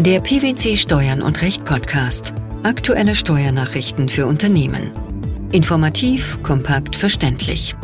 Der PwC Steuern und Recht Podcast. Aktuelle Steuernachrichten für Unternehmen. Informativ, kompakt, verständlich.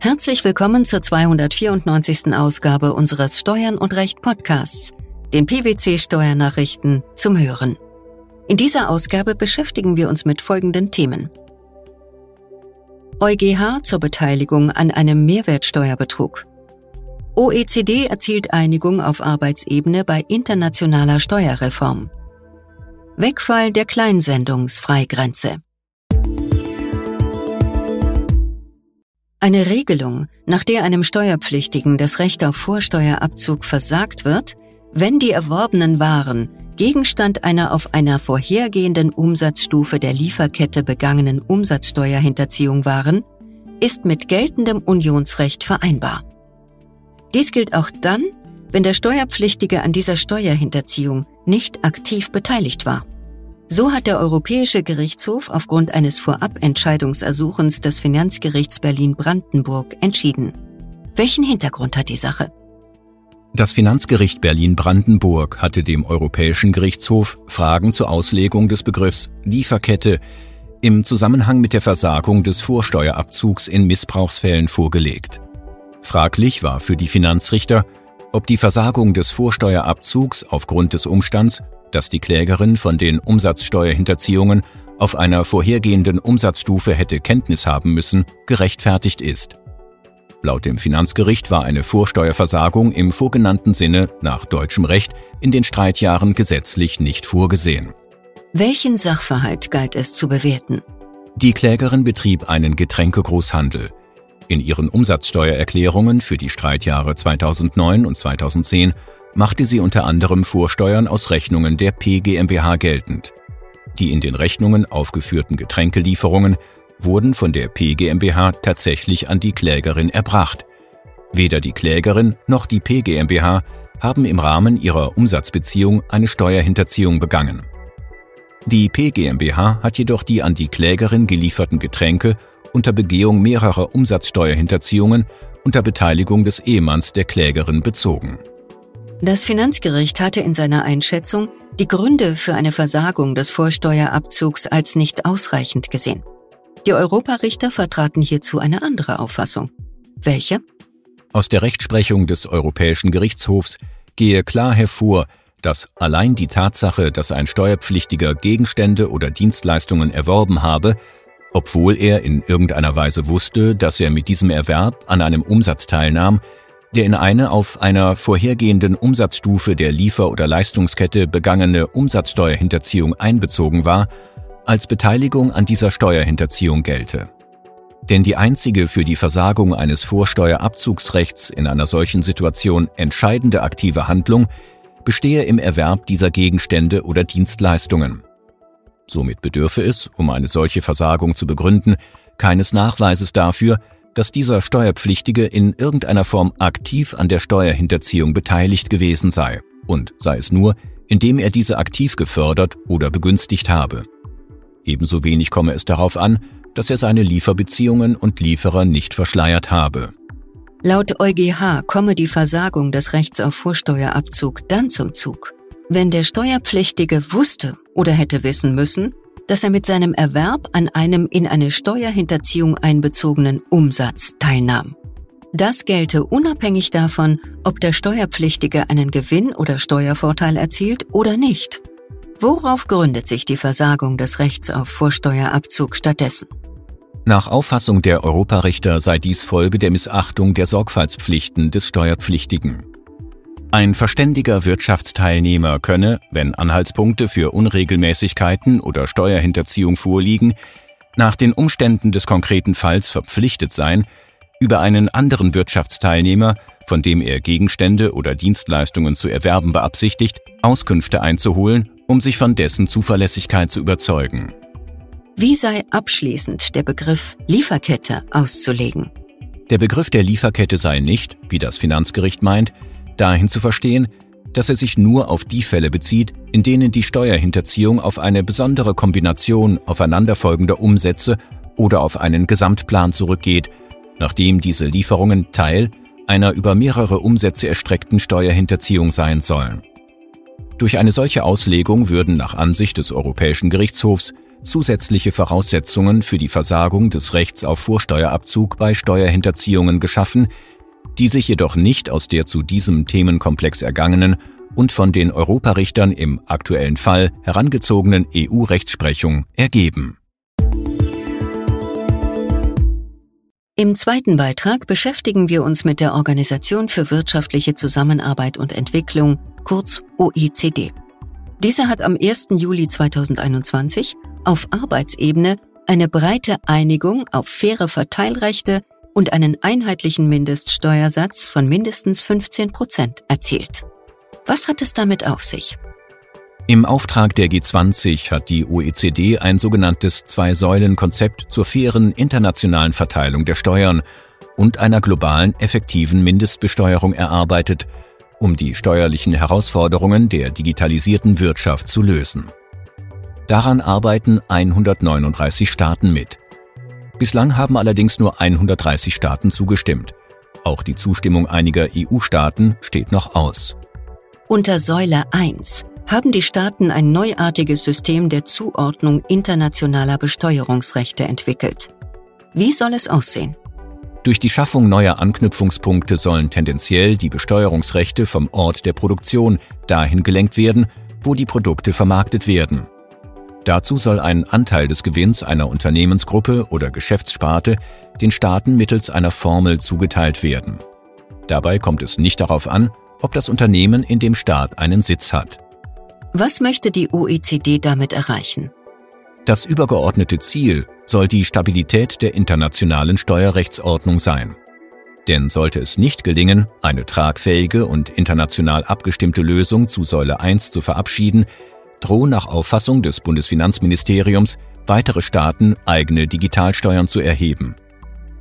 Herzlich willkommen zur 294. Ausgabe unseres Steuern und Recht Podcasts, den PwC Steuernachrichten zum Hören. In dieser Ausgabe beschäftigen wir uns mit folgenden Themen. EuGH zur Beteiligung an einem Mehrwertsteuerbetrug. OECD erzielt Einigung auf Arbeitsebene bei internationaler Steuerreform. Wegfall der Kleinsendungsfreigrenze. Eine Regelung, nach der einem Steuerpflichtigen das Recht auf Vorsteuerabzug versagt wird, wenn die erworbenen Waren Gegenstand einer auf einer vorhergehenden Umsatzstufe der Lieferkette begangenen Umsatzsteuerhinterziehung waren, ist mit geltendem Unionsrecht vereinbar. Dies gilt auch dann, wenn der Steuerpflichtige an dieser Steuerhinterziehung nicht aktiv beteiligt war. So hat der Europäische Gerichtshof aufgrund eines Vorabentscheidungsersuchens des Finanzgerichts Berlin-Brandenburg entschieden. Welchen Hintergrund hat die Sache? Das Finanzgericht Berlin-Brandenburg hatte dem Europäischen Gerichtshof Fragen zur Auslegung des Begriffs Lieferkette im Zusammenhang mit der Versagung des Vorsteuerabzugs in Missbrauchsfällen vorgelegt. Fraglich war für die Finanzrichter, ob die Versagung des Vorsteuerabzugs aufgrund des Umstands, dass die Klägerin von den Umsatzsteuerhinterziehungen auf einer vorhergehenden Umsatzstufe hätte Kenntnis haben müssen, gerechtfertigt ist. Laut dem Finanzgericht war eine Vorsteuerversagung im vorgenannten Sinne nach deutschem Recht in den Streitjahren gesetzlich nicht vorgesehen. Welchen Sachverhalt galt es zu bewerten? Die Klägerin betrieb einen Getränkegroßhandel. In ihren Umsatzsteuererklärungen für die Streitjahre 2009 und 2010 machte sie unter anderem Vorsteuern aus Rechnungen der P GmbH geltend. Die in den Rechnungen aufgeführten Getränkelieferungen wurden von der P GmbH tatsächlich an die Klägerin erbracht. Weder die Klägerin noch die P GmbH haben im Rahmen ihrer Umsatzbeziehung eine Steuerhinterziehung begangen. Die P GmbH hat jedoch die an die Klägerin gelieferten Getränke unter Begehung mehrerer Umsatzsteuerhinterziehungen unter Beteiligung des Ehemanns der Klägerin bezogen. Das Finanzgericht hatte in seiner Einschätzung die Gründe für eine Versagung des Vorsteuerabzugs als nicht ausreichend gesehen. Die Europarichter vertraten hierzu eine andere Auffassung. Welche? Aus der Rechtsprechung des Europäischen Gerichtshofs gehe klar hervor, dass allein die Tatsache, dass ein Steuerpflichtiger Gegenstände oder Dienstleistungen erworben habe, obwohl er in irgendeiner Weise wusste, dass er mit diesem Erwerb an einem Umsatz teilnahm, der in eine auf einer vorhergehenden Umsatzstufe der Liefer- oder Leistungskette begangene Umsatzsteuerhinterziehung einbezogen war, als Beteiligung an dieser Steuerhinterziehung gelte. Denn die einzige für die Versagung eines Vorsteuerabzugsrechts in einer solchen Situation entscheidende aktive Handlung bestehe im Erwerb dieser Gegenstände oder Dienstleistungen. Somit bedürfe es, um eine solche Versagung zu begründen, keines Nachweises dafür, dass dieser Steuerpflichtige in irgendeiner Form aktiv an der Steuerhinterziehung beteiligt gewesen sei, und sei es nur, indem er diese aktiv gefördert oder begünstigt habe. Ebenso wenig komme es darauf an, dass er seine Lieferbeziehungen und Lieferer nicht verschleiert habe. Laut EuGH komme die Versagung des Rechts auf Vorsteuerabzug dann zum Zug, wenn der Steuerpflichtige wusste oder hätte wissen müssen, dass er mit seinem Erwerb an einem in eine Steuerhinterziehung einbezogenen Umsatz teilnahm. Das gelte unabhängig davon, ob der Steuerpflichtige einen Gewinn oder Steuervorteil erzielt oder nicht. Worauf gründet sich die Versagung des Rechts auf Vorsteuerabzug stattdessen? Nach Auffassung der Europarichter sei dies Folge der Missachtung der Sorgfaltspflichten des Steuerpflichtigen. Ein verständiger Wirtschaftsteilnehmer könne, wenn Anhaltspunkte für Unregelmäßigkeiten oder Steuerhinterziehung vorliegen, nach den Umständen des konkreten Falls verpflichtet sein, über einen anderen Wirtschaftsteilnehmer, von dem er Gegenstände oder Dienstleistungen zu erwerben beabsichtigt, Auskünfte einzuholen um sich von dessen Zuverlässigkeit zu überzeugen. Wie sei abschließend der Begriff Lieferkette auszulegen? Der Begriff der Lieferkette sei nicht, wie das Finanzgericht meint, dahin zu verstehen, dass er sich nur auf die Fälle bezieht, in denen die Steuerhinterziehung auf eine besondere Kombination aufeinanderfolgender Umsätze oder auf einen Gesamtplan zurückgeht, nachdem diese Lieferungen Teil einer über mehrere Umsätze erstreckten Steuerhinterziehung sein sollen. Durch eine solche Auslegung würden nach Ansicht des Europäischen Gerichtshofs zusätzliche Voraussetzungen für die Versagung des Rechts auf Vorsteuerabzug bei Steuerhinterziehungen geschaffen, die sich jedoch nicht aus der zu diesem Themenkomplex ergangenen und von den Europarichtern im aktuellen Fall herangezogenen EU-Rechtsprechung ergeben. Im zweiten Beitrag beschäftigen wir uns mit der Organisation für wirtschaftliche Zusammenarbeit und Entwicklung, kurz OECD. Diese hat am 1. Juli 2021 auf Arbeitsebene eine breite Einigung auf faire Verteilrechte und einen einheitlichen Mindeststeuersatz von mindestens 15 Prozent erzielt. Was hat es damit auf sich? Im Auftrag der G20 hat die OECD ein sogenanntes Zwei-Säulen-Konzept zur fairen internationalen Verteilung der Steuern und einer globalen effektiven Mindestbesteuerung erarbeitet, um die steuerlichen Herausforderungen der digitalisierten Wirtschaft zu lösen. Daran arbeiten 139 Staaten mit. Bislang haben allerdings nur 130 Staaten zugestimmt. Auch die Zustimmung einiger EU-Staaten steht noch aus. Unter Säule 1 haben die Staaten ein neuartiges System der Zuordnung internationaler Besteuerungsrechte entwickelt. Wie soll es aussehen? Durch die Schaffung neuer Anknüpfungspunkte sollen tendenziell die Besteuerungsrechte vom Ort der Produktion dahin gelenkt werden, wo die Produkte vermarktet werden. Dazu soll ein Anteil des Gewinns einer Unternehmensgruppe oder Geschäftssparte den Staaten mittels einer Formel zugeteilt werden. Dabei kommt es nicht darauf an, ob das Unternehmen in dem Staat einen Sitz hat. Was möchte die OECD damit erreichen? Das übergeordnete Ziel soll die Stabilität der internationalen Steuerrechtsordnung sein. Denn sollte es nicht gelingen, eine tragfähige und international abgestimmte Lösung zu Säule 1 zu verabschieden, drohen nach Auffassung des Bundesfinanzministeriums weitere Staaten eigene Digitalsteuern zu erheben.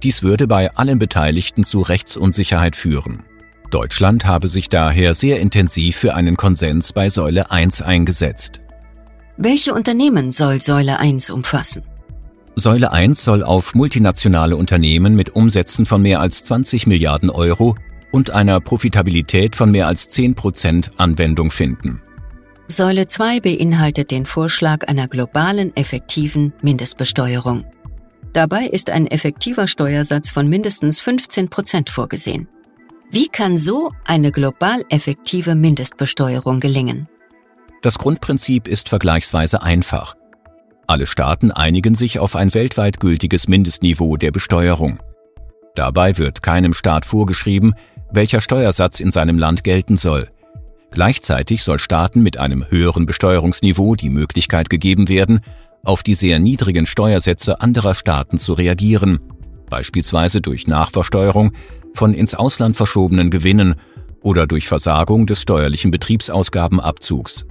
Dies würde bei allen Beteiligten zu Rechtsunsicherheit führen. Deutschland habe sich daher sehr intensiv für einen Konsens bei Säule 1 eingesetzt. Welche Unternehmen soll Säule 1 umfassen? Säule 1 soll auf multinationale Unternehmen mit Umsätzen von mehr als 20 Milliarden Euro und einer Profitabilität von mehr als 10 Prozent Anwendung finden. Säule 2 beinhaltet den Vorschlag einer globalen effektiven Mindestbesteuerung. Dabei ist ein effektiver Steuersatz von mindestens 15 Prozent vorgesehen. Wie kann so eine global effektive Mindestbesteuerung gelingen? Das Grundprinzip ist vergleichsweise einfach. Alle Staaten einigen sich auf ein weltweit gültiges Mindestniveau der Besteuerung. Dabei wird keinem Staat vorgeschrieben, welcher Steuersatz in seinem Land gelten soll. Gleichzeitig soll Staaten mit einem höheren Besteuerungsniveau die Möglichkeit gegeben werden, auf die sehr niedrigen Steuersätze anderer Staaten zu reagieren, beispielsweise durch Nachversteuerung von ins Ausland verschobenen Gewinnen oder durch Versagung des steuerlichen Betriebsausgabenabzugs.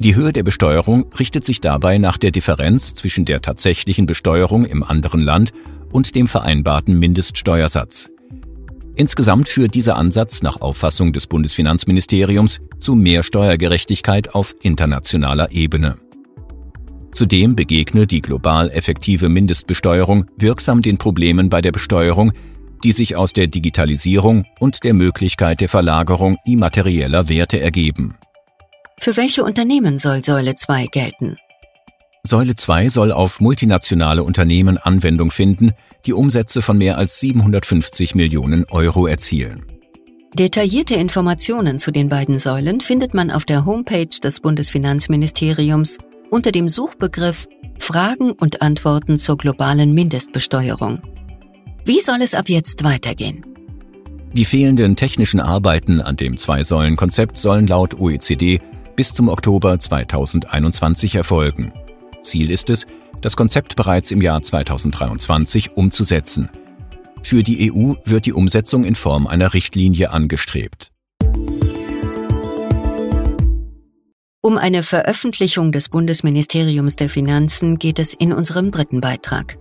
Die Höhe der Besteuerung richtet sich dabei nach der Differenz zwischen der tatsächlichen Besteuerung im anderen Land und dem vereinbarten Mindeststeuersatz. Insgesamt führt dieser Ansatz nach Auffassung des Bundesfinanzministeriums zu mehr Steuergerechtigkeit auf internationaler Ebene. Zudem begegne die global effektive Mindestbesteuerung wirksam den Problemen bei der Besteuerung, die sich aus der Digitalisierung und der Möglichkeit der Verlagerung immaterieller Werte ergeben. Für welche Unternehmen soll Säule 2 gelten? Säule 2 soll auf multinationale Unternehmen Anwendung finden, die Umsätze von mehr als 750 Millionen Euro erzielen. Detaillierte Informationen zu den beiden Säulen findet man auf der Homepage des Bundesfinanzministeriums unter dem Suchbegriff Fragen und Antworten zur globalen Mindestbesteuerung. Wie soll es ab jetzt weitergehen? Die fehlenden technischen Arbeiten an dem Zwei-Säulen-Konzept sollen laut OECD bis zum Oktober 2021 erfolgen. Ziel ist es, das Konzept bereits im Jahr 2023 umzusetzen. Für die EU wird die Umsetzung in Form einer Richtlinie angestrebt. Um eine Veröffentlichung des Bundesministeriums der Finanzen geht es in unserem dritten Beitrag.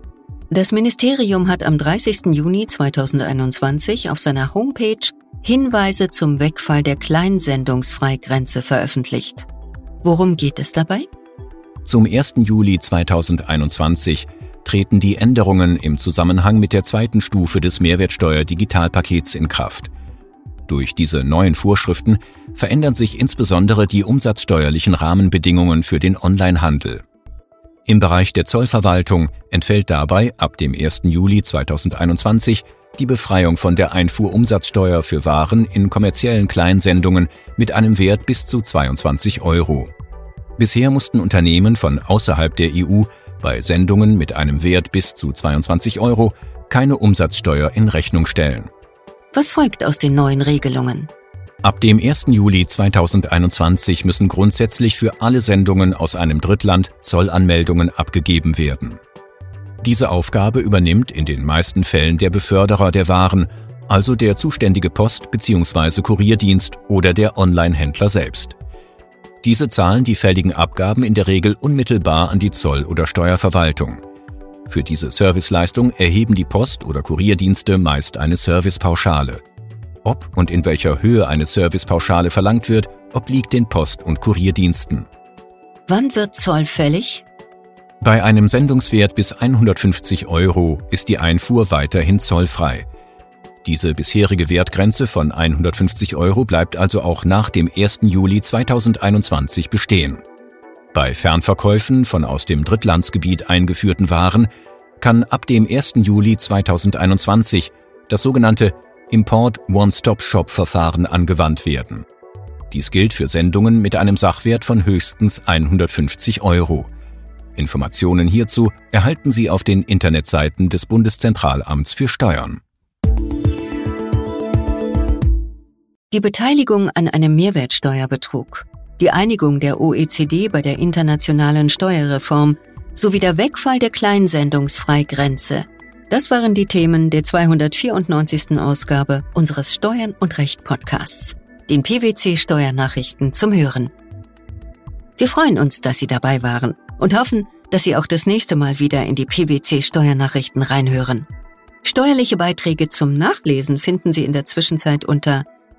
Das Ministerium hat am 30. Juni 2021 auf seiner Homepage Hinweise zum Wegfall der Kleinsendungsfreigrenze veröffentlicht. Worum geht es dabei? Zum 1. Juli 2021 treten die Änderungen im Zusammenhang mit der zweiten Stufe des Mehrwertsteuer-Digitalpakets in Kraft. Durch diese neuen Vorschriften verändern sich insbesondere die umsatzsteuerlichen Rahmenbedingungen für den Onlinehandel. Im Bereich der Zollverwaltung entfällt dabei ab dem 1. Juli 2021 die Befreiung von der Einfuhrumsatzsteuer für Waren in kommerziellen Kleinsendungen mit einem Wert bis zu 22 Euro. Bisher mussten Unternehmen von außerhalb der EU bei Sendungen mit einem Wert bis zu 22 Euro keine Umsatzsteuer in Rechnung stellen. Was folgt aus den neuen Regelungen? Ab dem 1. Juli 2021 müssen grundsätzlich für alle Sendungen aus einem Drittland Zollanmeldungen abgegeben werden. Diese Aufgabe übernimmt in den meisten Fällen der Beförderer der Waren, also der zuständige Post- bzw. Kurierdienst oder der Online-Händler selbst. Diese zahlen die fälligen Abgaben in der Regel unmittelbar an die Zoll- oder Steuerverwaltung. Für diese Serviceleistung erheben die Post- oder Kurierdienste meist eine Servicepauschale. Ob und in welcher Höhe eine Servicepauschale verlangt wird, obliegt den Post- und Kurierdiensten. Wann wird Zoll fällig? Bei einem Sendungswert bis 150 Euro ist die Einfuhr weiterhin zollfrei. Diese bisherige Wertgrenze von 150 Euro bleibt also auch nach dem 1. Juli 2021 bestehen. Bei Fernverkäufen von aus dem Drittlandsgebiet eingeführten Waren kann ab dem 1. Juli 2021 das sogenannte Import One-Stop-Shop-Verfahren angewandt werden. Dies gilt für Sendungen mit einem Sachwert von höchstens 150 Euro. Informationen hierzu erhalten Sie auf den Internetseiten des Bundeszentralamts für Steuern. Die Beteiligung an einem Mehrwertsteuerbetrug, die Einigung der OECD bei der internationalen Steuerreform sowie der Wegfall der Kleinsendungsfreigrenze – das waren die Themen der 294. Ausgabe unseres Steuern und Recht Podcasts, den PwC Steuernachrichten zum Hören. Wir freuen uns, dass Sie dabei waren und hoffen, dass Sie auch das nächste Mal wieder in die PwC Steuernachrichten reinhören. Steuerliche Beiträge zum Nachlesen finden Sie in der Zwischenzeit unter